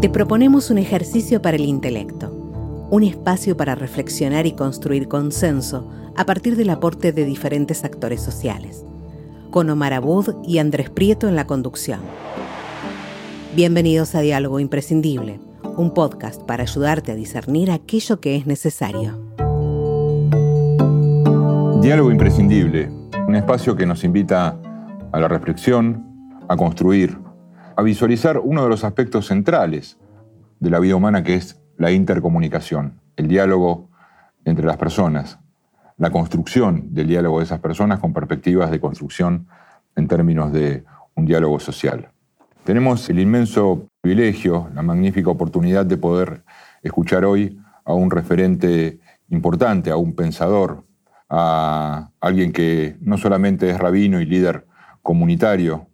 Te proponemos un ejercicio para el intelecto, un espacio para reflexionar y construir consenso a partir del aporte de diferentes actores sociales, con Omar Abud y Andrés Prieto en la conducción. Bienvenidos a Diálogo Imprescindible, un podcast para ayudarte a discernir aquello que es necesario. Diálogo Imprescindible, un espacio que nos invita a la reflexión, a construir, a visualizar uno de los aspectos centrales de la vida humana que es la intercomunicación, el diálogo entre las personas, la construcción del diálogo de esas personas con perspectivas de construcción en términos de un diálogo social. Tenemos el inmenso privilegio, la magnífica oportunidad de poder escuchar hoy a un referente importante, a un pensador, a alguien que no solamente es rabino y líder comunitario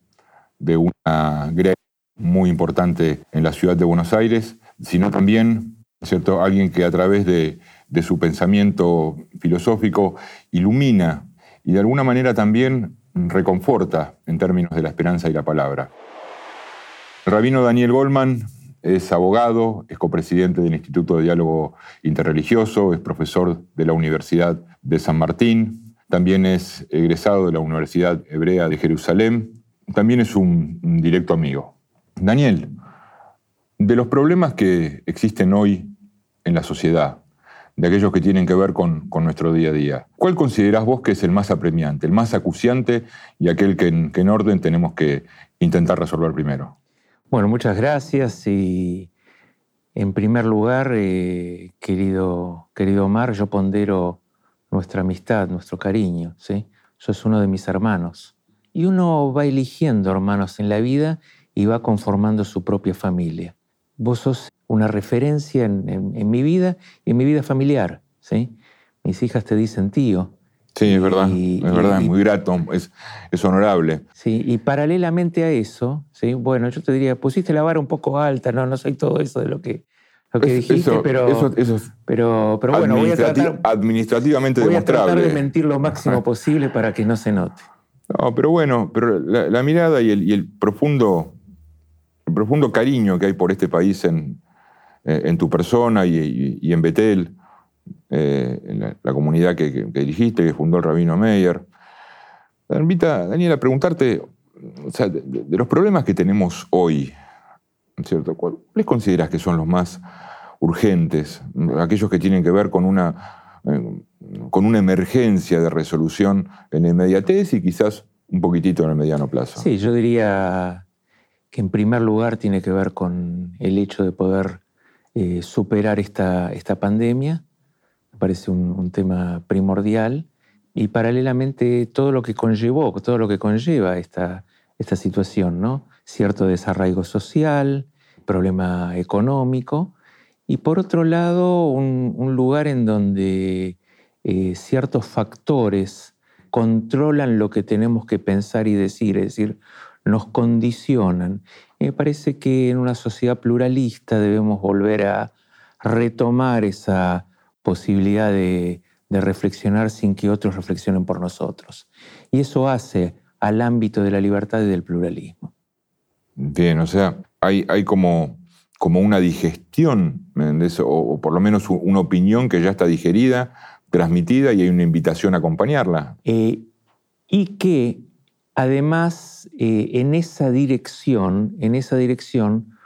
de una grey muy importante en la ciudad de Buenos Aires, sino también ¿cierto? alguien que a través de, su pensamiento filosófico ilumina y de alguna manera también reconforta en términos de la esperanza y la palabra. El rabino Daniel Goldman es abogado, es copresidente del Instituto de Diálogo Interreligioso, es profesor de la Universidad de San Martín, también es egresado de la Universidad Hebrea de Jerusalén, también es un directo amigo. Daniel, de los problemas que existen hoy en la sociedad, de aquellos que tienen que ver con, nuestro día a día, ¿cuál considerás vos que es el más apremiante, el más acuciante y aquel que en, orden tenemos que intentar resolver primero? Bueno, muchas gracias y en primer lugar, eh, querido, querido Omar, yo pondero nuestra amistad, nuestro cariño, ¿sí? Sos uno de mis hermanos. Y uno va eligiendo hermanos en la vida y va conformando su propia familia. Vos sos una referencia en, mi vida y en mi vida familiar. ¿sí? Mis hijas te dicen tío. Sí, es verdad, es verdad, muy grato, es, es, honorable. Sí, y paralelamente a eso, ¿sí? bueno, yo te diría, pusiste la vara un poco alta, no, no soy todo eso de lo que, lo que dijiste, pero, eso, pero, pero bueno, voy a tratar, administrativamente voy demostrable. a tratar de mentir lo máximo posible para que no se note. No, pero bueno, pero la, mirada y el, y el profundo el profundo cariño que hay por este país en, eh, tu persona y, en Betel, eh, en la, comunidad que, dirigiste, que fundó el Rabino Meyer. Me invita, Daniel, a preguntarte de, los problemas que tenemos hoy, ¿cierto? ¿cuáles consideras que son los más urgentes? Aquellos que tienen que ver con una, eh, con una emergencia de resolución en la inmediatez y quizás un poquitito en el mediano plazo. Sí, yo diría que en primer lugar tiene que ver con el hecho de poder eh, superar esta, esta, pandemia. Me parece un, tema primordial. Y paralelamente todo lo que conllevó, todo lo que conlleva esta, esta situación, ¿no? Cierto desarraigo social, problema económico. Y por otro lado, un, lugar en donde eh, ciertos factores controlan lo que tenemos que pensar y decir, es decir, nos condicionan. me parece que en una sociedad pluralista debemos volver a retomar esa posibilidad de, reflexionar sin que otros reflexionen por nosotros. Y eso hace al ámbito de la libertad y del pluralismo. Bien, o sea, hay, hay como, como una digestión, o, o, por lo menos una opinión que ya está digerida, transmitida y hay una invitación a acompañarla. Eh, y que además eh, en esa dirección, en esa dirección,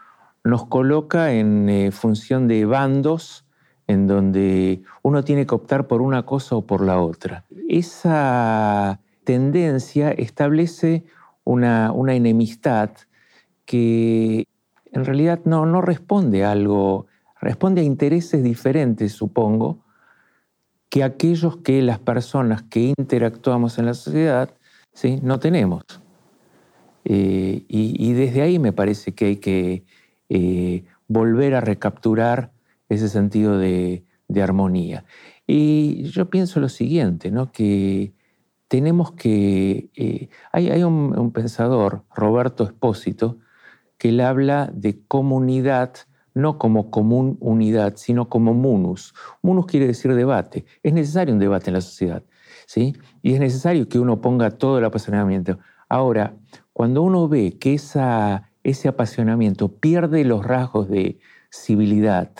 nos coloca en eh, función de bandos en donde uno tiene que optar por una cosa o por la otra. Esa tendencia establece una, enemistad que en realidad no, no responde a algo, responde a intereses diferentes, supongo, que aquellos que las personas que interactuamos en la sociedad ¿sí? no tenemos. Eh, y, desde ahí me parece que hay que eh, volver a recapturar ese sentido de, armonía. Y yo pienso lo siguiente, ¿no? que tenemos que... Eh, hay, un, pensador, Roberto Espósito, que él habla de comunidad no como común unidad, sino como munus. Munus quiere decir debate. Es necesario un debate en la sociedad. ¿Sí? Y es necesario que uno ponga todo el apasionamiento. Ahora, cuando uno ve que ese apasionamiento pierde los rasgos de civilidad,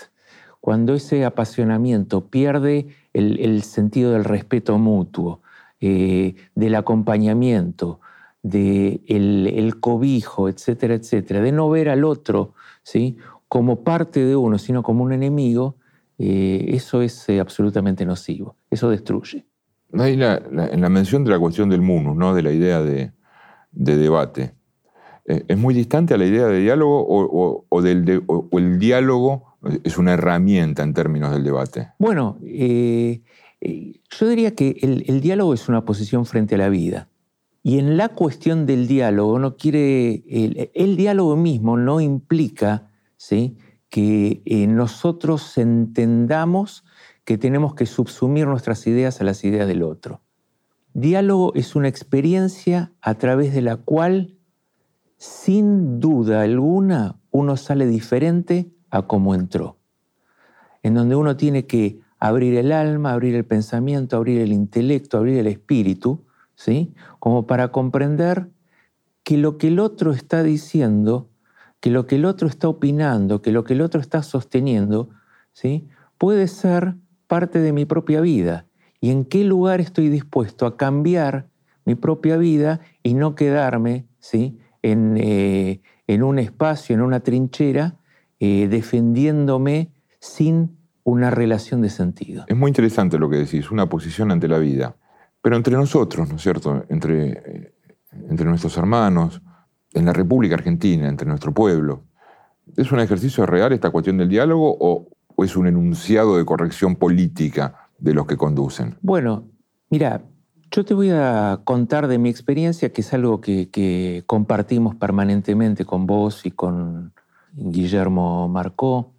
cuando ese apasionamiento pierde el, sentido del respeto mutuo, eh, del acompañamiento, del el cobijo, etcétera, etcétera, de no ver al otro ¿sí? como parte de uno, sino como un enemigo, eh, eso es eh, absolutamente nocivo, eso destruye. En la mención de la cuestión del munus, ¿no? de la idea de, debate, ¿es muy distante a la idea de diálogo o, el diálogo es una herramienta en términos del debate? Bueno, eh, eh, yo diría que el, diálogo es una posición frente a la vida. Y en la cuestión del diálogo, no quiere, el, diálogo mismo no implica ¿sí? que eh, nosotros entendamos que tenemos que subsumir nuestras ideas a las ideas del otro. Diálogo es una experiencia a través de la cual, sin duda alguna, uno sale diferente a cómo entró, en donde uno tiene que abrir el alma, abrir el pensamiento, abrir el intelecto, abrir el espíritu, ¿sí? Como para comprender que lo que el otro está diciendo, que lo que el otro está opinando, que lo que el otro está sosteniendo, ¿sí? Puede ser parte de mi propia vida y en qué lugar estoy dispuesto a cambiar mi propia vida y no quedarme ¿sí? en, eh, en un espacio, en una trinchera, eh, defendiéndome sin una relación de sentido. Es muy interesante lo que decís, una posición ante la vida. Pero entre nosotros, ¿no es cierto? Entre, eh, entre nuestros hermanos, en la República Argentina, entre nuestro pueblo. ¿Es un ejercicio real esta cuestión del diálogo o, es un enunciado de corrección política de los que conducen? Bueno, mira, yo te voy a contar de mi experiencia, que es algo que, compartimos permanentemente con vos y con Guillermo Marcó,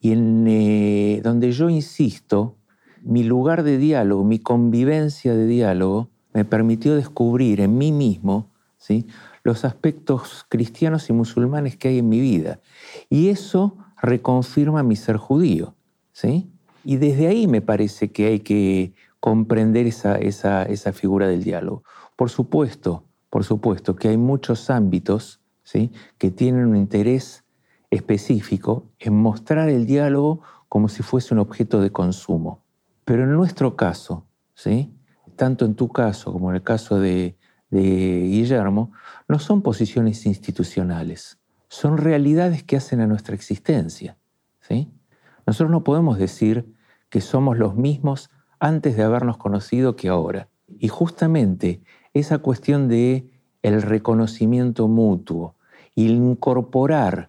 y en eh, donde yo insisto, mi lugar de diálogo, mi convivencia de diálogo, me permitió descubrir en mí mismo ¿sí? los aspectos cristianos y musulmanes que hay en mi vida. Y eso reconfirma mi ser judío. ¿sí? Y desde ahí me parece que hay que comprender esa, esa, esa figura del diálogo. Por supuesto, por supuesto que hay muchos ámbitos ¿sí? que tienen un interés específico en mostrar el diálogo como si fuese un objeto de consumo. Pero en nuestro caso, ¿sí? tanto en tu caso como en el caso de, Guillermo, no son posiciones institucionales, son realidades que hacen a nuestra existencia. ¿sí? Nosotros no podemos decir que somos los mismos antes de habernos conocido que ahora. Y justamente esa cuestión de el reconocimiento mutuo y incorporar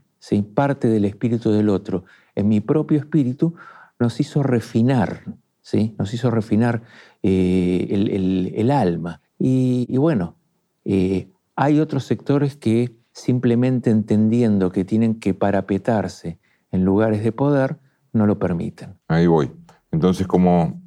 parte del espíritu del otro en mi propio espíritu, nos hizo refinar, ¿sí? nos hizo refinar eh, el, alma. Y, bueno, eh, hay otros sectores que simplemente entendiendo que tienen que parapetarse en lugares de poder, no lo permiten. Ahí voy. Entonces, como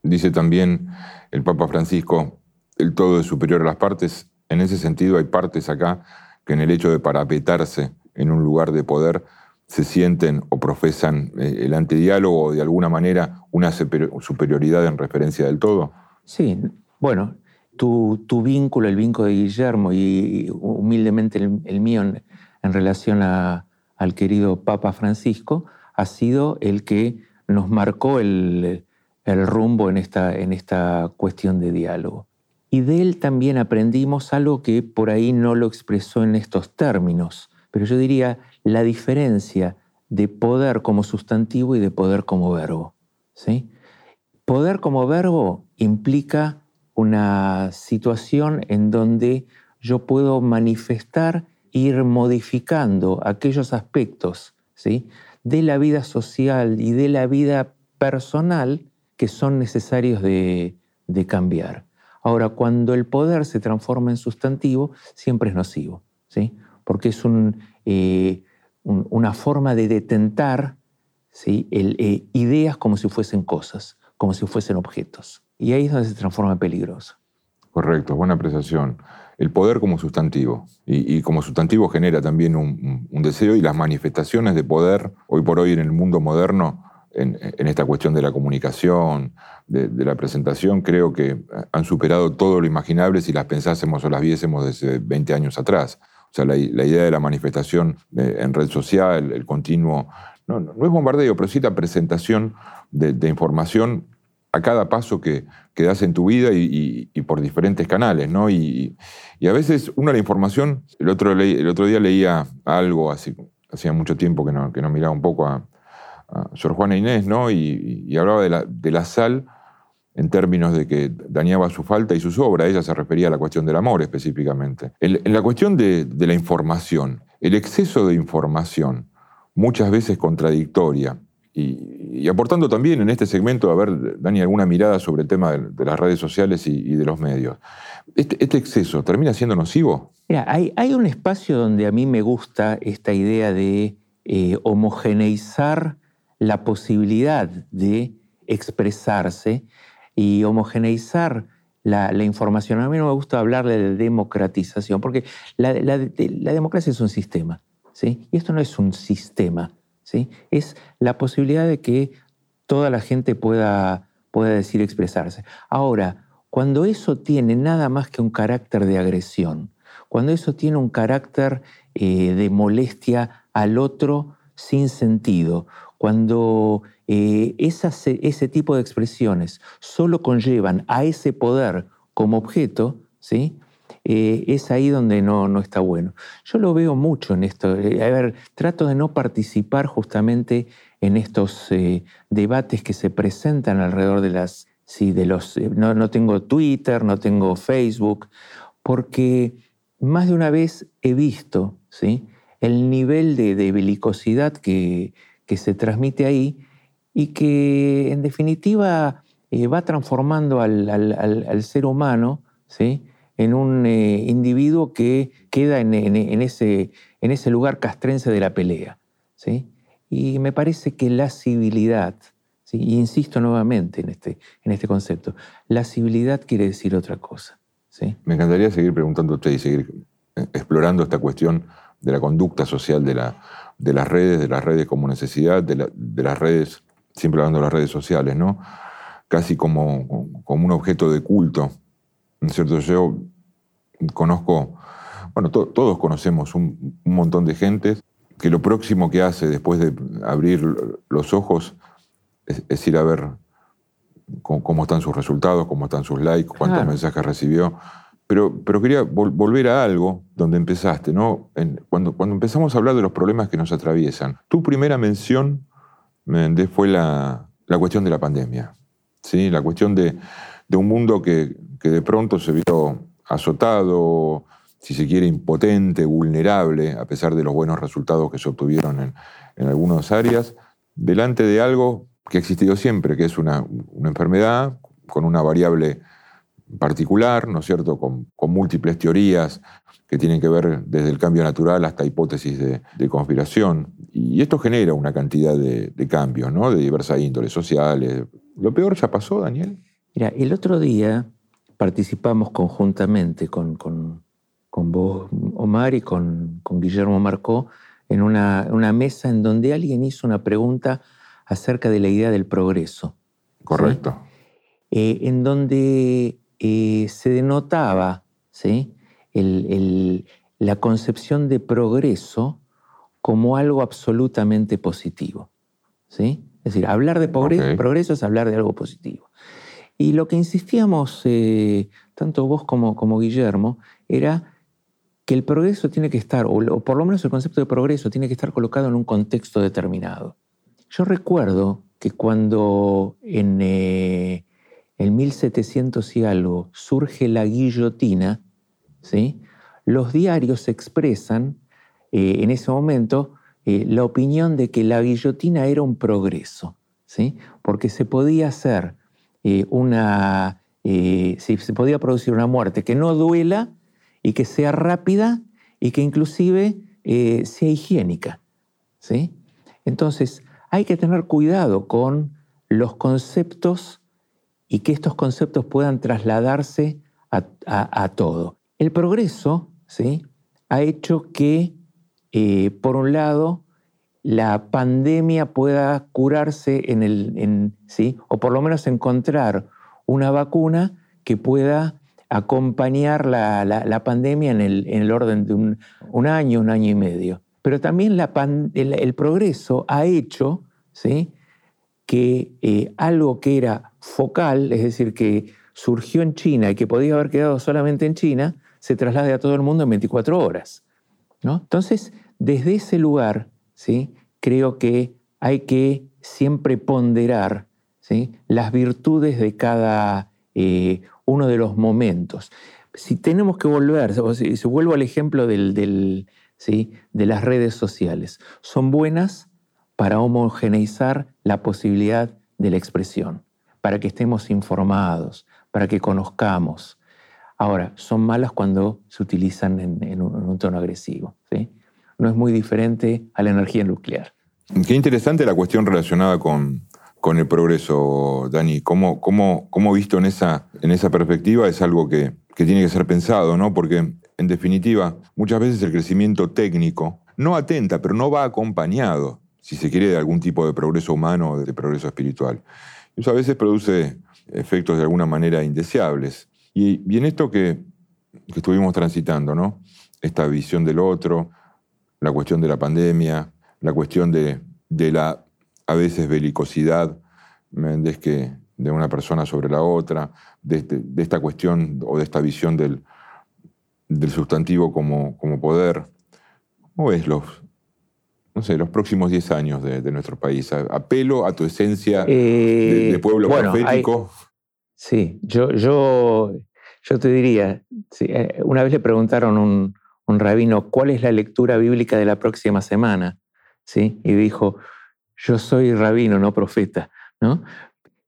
dice también el Papa Francisco, el todo es superior a las partes, en ese sentido hay partes acá que en el hecho de parapetarse en un lugar de poder se sienten o profesan eh, el antidiálogo o de alguna manera una superioridad en referencia del todo? Sí, bueno, tu, vínculo, el vínculo de Guillermo y humildemente el, mío en, relación al querido Papa Francisco ha sido el que nos marcó el, rumbo en esta, en esta cuestión de diálogo. Y de él también aprendimos algo que por ahí no lo expresó en estos términos, pero yo diría la diferencia de poder como sustantivo y de poder como verbo. ¿sí? Poder como verbo implica una situación en donde yo puedo manifestar, ir modificando aquellos aspectos ¿sí? de la vida social y de la vida personal que son necesarios de, de cambiar. Ahora, cuando el poder se transforma en sustantivo, siempre es nocivo. ¿sí? porque es eh, una forma de detentar ¿sí? Eh, ideas como si fuesen cosas, como si fuesen objetos. Y ahí es donde se transforma en peligroso. Correcto, buena apreciación. El poder como sustantivo. Y, como sustantivo genera también un, deseo y las manifestaciones de poder, hoy por hoy en el mundo moderno, en, esta cuestión de la comunicación, de, la presentación, creo que han superado todo lo imaginable si las pensásemos o las viésemos desde 20 años atrás. O sea, la, idea de la manifestación eh, en red social, el continuo, no, no, es bombardeo, pero sí la presentación de, información a cada paso que, que das en tu vida y, por diferentes canales, ¿no? Y, a veces una la información, el otro, el otro día leía algo, así, hacía mucho tiempo que no, que no miraba un poco a, a Sor Juana Inés, ¿no? Y, hablaba de la, de la sal en términos de que dañaba su falta y su sobra. Ella se refería a la cuestión del amor específicamente. En, la cuestión de, de, la información, el exceso de información, muchas veces contradictoria, y, aportando también en este segmento, a ver, Dani, alguna mirada sobre el tema de, las redes sociales y, de los medios. Este, ¿Este, exceso termina siendo nocivo? Mira, hay, un espacio donde a mí me gusta esta idea de eh, homogeneizar la posibilidad de expresarse y homogeneizar la, información. A mí no me gusta hablarle de democratización, porque la, democracia es un sistema, ¿sí? Y esto no es un sistema, Es la posibilidad de que toda la gente pueda, pueda decir expresarse. Ahora, cuando eso tiene nada más que un carácter de agresión, cuando eso tiene un carácter eh, de molestia al otro sin sentido, cuando eh, ese tipo de expresiones solo conllevan a ese poder como objeto, ¿sí? Eh, es ahí donde no, no, está bueno. Yo lo veo mucho en esto. Eh, a ver, trato de no participar justamente en estos debates que se presentan alrededor de las... Sí, de los, no, no tengo Twitter, no tengo Facebook, porque más de una vez he visto ¿sí? el nivel de, de belicosidad que, que se transmite ahí y que en definitiva eh, va transformando al, ser humano ¿sí? En un eh, individuo que queda en, ese, en, ese, lugar castrense de la pelea. ¿sí? Y me parece que la civilidad, ¿sí? y insisto nuevamente en este, en este concepto, la civilidad quiere decir otra cosa. ¿sí? Me encantaría seguir preguntándote y seguir eh, explorando esta cuestión de la conducta social de la, de las redes, de las redes como necesidad, de, las redes, siempre hablando de las redes sociales, ¿no? Casi como, como un objeto de culto. ¿No es cierto? Yo conozco, bueno, todos conocemos un, montón de gente que lo próximo que hace después de abrir los ojos es, ir a ver cómo, están sus resultados, cómo están sus likes, cuántos mensajes recibió. Pero, pero quería volver a algo donde empezaste, ¿no? cuando, cuando empezamos a hablar de los problemas que nos atraviesan, tu primera mención fue la, la, cuestión de la pandemia, ¿sí? La cuestión de, de un mundo que, que, de pronto se vio azotado, si se quiere, impotente, vulnerable, a pesar de los buenos resultados que se obtuvieron en, en algunas áreas, delante de algo que ha existido siempre, que es una, una enfermedad con una variable particular, ¿no es cierto?, con, múltiples teorías que tienen que ver desde el cambio natural hasta hipótesis de, conspiración. Y esto genera una cantidad de, cambios, ¿no?, de diversas índoles sociales. ¿Lo peor ya pasó, Daniel? Mira, el otro día participamos conjuntamente con, con, vos, Omar, y con, Guillermo Marcó en una, una, mesa en donde alguien hizo una pregunta acerca de la idea del progreso. Correcto. Eh, en donde eh, se denotaba ¿sí? la concepción de progreso como algo absolutamente positivo. ¿sí? Es decir, hablar de progreso es hablar de algo positivo. Y lo que insistíamos, eh, tanto vos como, Guillermo, era que el progreso tiene que estar, o, por lo menos el concepto de progreso tiene que estar colocado en un contexto determinado. Yo recuerdo que cuando en, eh, en 1700 y algo surge la guillotina, ¿sí? los diarios expresan eh, en ese momento eh, la opinión de que la guillotina era un progreso, ¿sí? porque se podía hacer eh, una, se podía producir una muerte que no duela y que sea rápida y que inclusive sea higiénica. ¿sí? Entonces, hay que tener cuidado con los conceptos y que estos conceptos puedan trasladarse a, todo. El progreso ¿sí? ha hecho que, eh, por un lado, la pandemia pueda curarse en el, ¿sí? o por lo menos encontrar una vacuna que pueda acompañar la, pandemia en el, orden de un, año, un año y medio. Pero también el, progreso ha hecho ¿sí? que eh, algo que era focal, es decir, que surgió en China y que podía haber quedado solamente en China, se traslade a todo el mundo en 24 horas. ¿no? Entonces, desde ese lugar, ¿sí? creo que hay que siempre ponderar ¿sí? las virtudes de cada eh, uno de los momentos. Si tenemos que volver, o si, vuelvo al ejemplo del, ¿sí? de las redes sociales, son buenas para homogeneizar la posibilidad de la expresión, para que estemos informados, para que conozcamos. Ahora, son malas cuando se utilizan en, un, tono agresivo. ¿sí? No es muy diferente a la energía nuclear. Qué interesante la cuestión relacionada con, con el progreso, Dani. ¿Cómo, cómo, cómo visto en esa, en esa perspectiva es algo que, tiene que ser pensado, ¿no? Porque, en definitiva, muchas veces el crecimiento técnico no atenta, pero no va acompañado, si se quiere, de algún tipo de progreso humano o de progreso espiritual. Eso a veces produce efectos de alguna manera indeseables. Y, en esto que, que estuvimos transitando, ¿no? Esta visión del otro, la cuestión de la pandemia, la cuestión de, de la a veces belicosidad de, que, de una persona sobre la otra, este, de, esta cuestión o de esta visión del, del sustantivo como, como poder. ¿Cómo ves los, no sé, los próximos 10 años de, nuestro país? Apelo a tu esencia de, eh, pueblo profético. sí, yo, yo, yo te diría, eh, una vez le preguntaron a un, un rabino cuál es la lectura bíblica de la próxima semana, ¿sí? y dijo, yo soy rabino, no profeta, ¿no?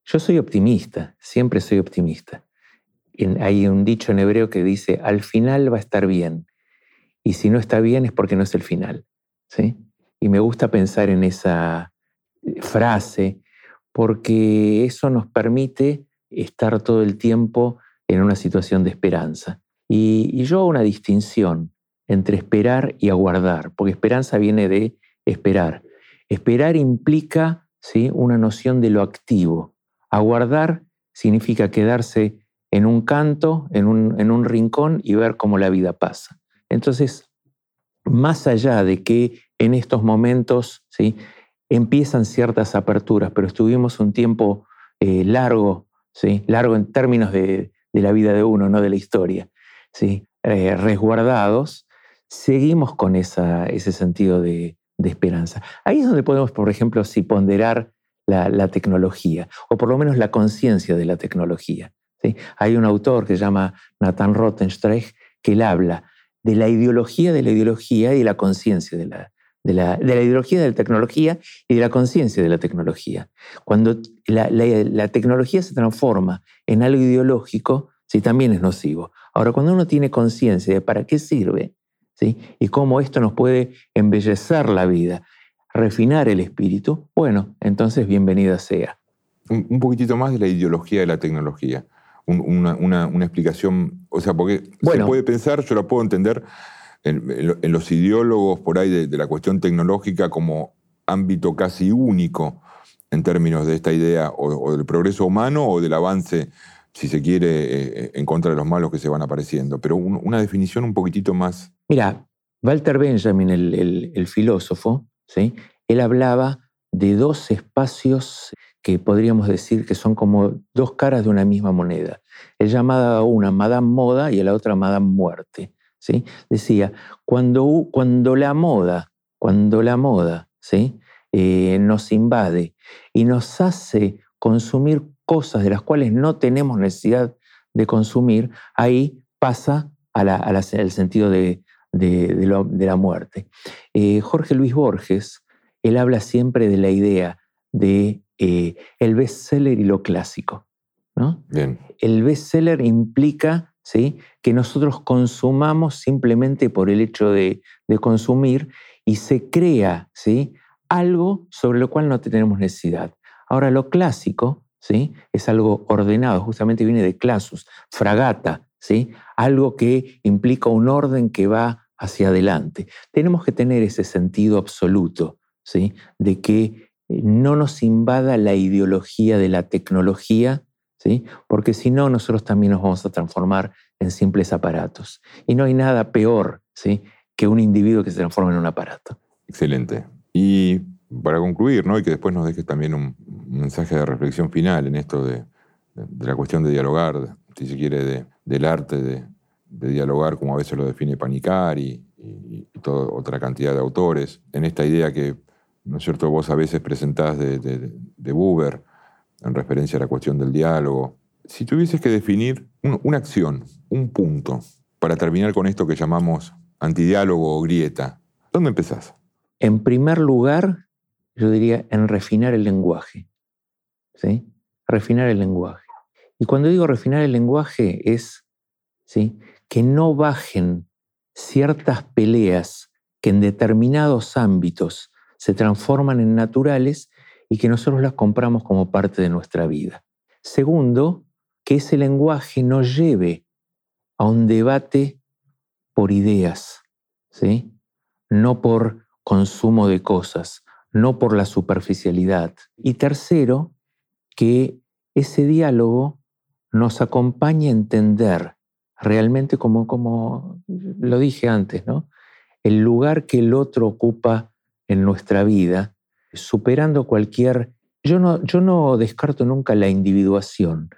Yo soy optimista, siempre soy optimista. hay un dicho en hebreo que dice, al final va a estar bien. Y si no está bien es porque no es el final. ¿sí? Y me gusta pensar en esa eh, frase porque eso nos permite estar todo el tiempo en una situación de esperanza. Y, y yo hago una distinción entre esperar y aguardar, porque esperanza viene de esperar. Esperar implica ¿sí? una noción de lo activo. Aguardar significa quedarse en un canto, en un, en un rincón y ver cómo la vida pasa. Entonces, más allá de que en estos momentos ¿sí? empiezan ciertas aperturas, pero estuvimos un tiempo eh, largo, ¿sí? largo en términos de, la vida de uno, no de la historia, ¿sí? Eh, resguardados, seguimos con esa, ese sentido de, de esperanza. Ahí es donde podemos, por ejemplo, si ponderar la, tecnología, o por lo menos la conciencia de la tecnología. ¿sí? Hay un autor que se llama Nathan Rottenstreich que él habla de la ideología de la ideología y la conciencia de la, de la, de la, ideología de la tecnología y de la conciencia de la tecnología. Cuando la, la, tecnología se transforma en algo ideológico, sí, también es nocivo. Ahora, cuando uno tiene conciencia de para qué sirve, y cómo esto nos puede embellecer la vida, refinar el espíritu, bueno, entonces bienvenida sea. Un, poquitito más de la ideología de la tecnología. una, explicación, o sea, porque se puede pensar, yo la puedo entender en, los ideólogos por ahí de, la cuestión tecnológica como ámbito casi único en términos de esta idea o, del progreso humano o del avance, si se quiere, eh, en contra de los malos que se van apareciendo. Pero una definición un poquitito más Mira, Walter Benjamin, el, filósofo, ¿sí? él hablaba de dos espacios que podríamos decir que son como dos caras de una misma moneda. Él llamaba a una Madame Moda y a la otra Madame Muerte. ¿sí? Decía, cuando, cuando la moda, cuando la moda ¿sí? Eh, nos invade y nos hace consumir cosas de las cuales no tenemos necesidad de consumir, ahí pasa al sentido de, de, la muerte. Eh, Jorge Luis Borges, él habla siempre de la idea de eh, el bestseller y lo clásico. ¿no? El bestseller implica ¿sí? que nosotros consumamos simplemente por el hecho de, consumir y se crea ¿sí? algo sobre lo cual no tenemos necesidad. Ahora, lo clásico es algo ordenado, justamente viene de clasus, fragata, ¿sí? algo que implica un orden que va hacia adelante. Tenemos que tener ese sentido absoluto, ¿sí? De que eh, no nos invada la ideología de la tecnología, ¿sí? Porque si no, nosotros también nos vamos a transformar en simples aparatos. Y no hay nada peor ¿sí? que un individuo que se transforma en un aparato. Excelente. Y para concluir, ¿no? y que después nos dejes también un mensaje de reflexión final en esto de, la cuestión de dialogar, si se quiere, del arte de, dialogar, como a veces lo define Panicari y, toda otra cantidad de autores, en esta idea que, ¿no es cierto?, vos a veces presentás de, de, Buber en referencia a la cuestión del diálogo. Si tuvieses que definir una acción, un punto, para terminar con esto que llamamos antidiálogo o grieta, ¿dónde empezás? En primer lugar, yo diría en refinar el lenguaje. ¿sí? Refinar el lenguaje. Y cuando digo refinar el lenguaje es ¿sí? que no bajen ciertas peleas que en determinados ámbitos se transforman en naturales y que nosotros las compramos como parte de nuestra vida. Segundo, que ese lenguaje nos lleve a un debate por ideas, ¿sí? no por consumo de cosas, no por la superficialidad. Y tercero, que ese diálogo nos acompañe a entender realmente como, como lo dije antes, ¿no? el lugar que el otro ocupa en nuestra vida, superando cualquier... Yo no, yo no descarto nunca la individuación,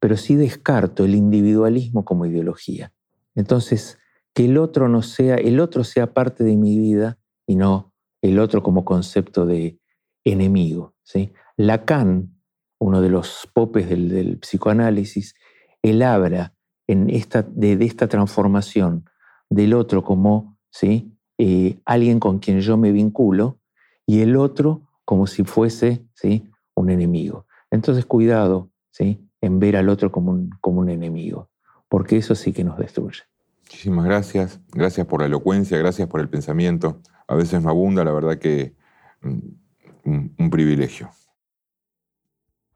pero sí descarto el individualismo como ideología. Entonces, que el otro no sea, el otro sea parte de mi vida y no el otro como concepto de enemigo. ¿sí? Lacan, uno de los popes del, psicoanálisis, él habla en esta, de, esta transformación del otro como ¿sí? Eh, alguien con quien yo me vinculo y el otro como si fuese ¿sí? un enemigo. Entonces, cuidado ¿sí? en ver al otro como un, como un enemigo, porque eso sí que nos destruye. Muchísimas gracias. Gracias por la elocuencia, gracias por el pensamiento. A veces no abunda, la verdad que mm, un, privilegio.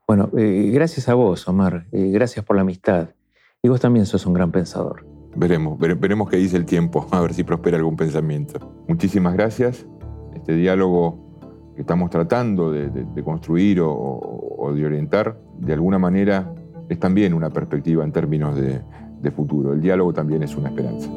Bueno, eh, gracias a vos, Omar. Eh, gracias por la amistad. Y vos también sos un gran pensador. Veremos, veremos qué dice el tiempo, a ver si prospera algún pensamiento. Muchísimas gracias. Este diálogo que estamos tratando de, construir o, de orientar, de alguna manera es también una perspectiva en términos de, de futuro. El diálogo también es una esperanza.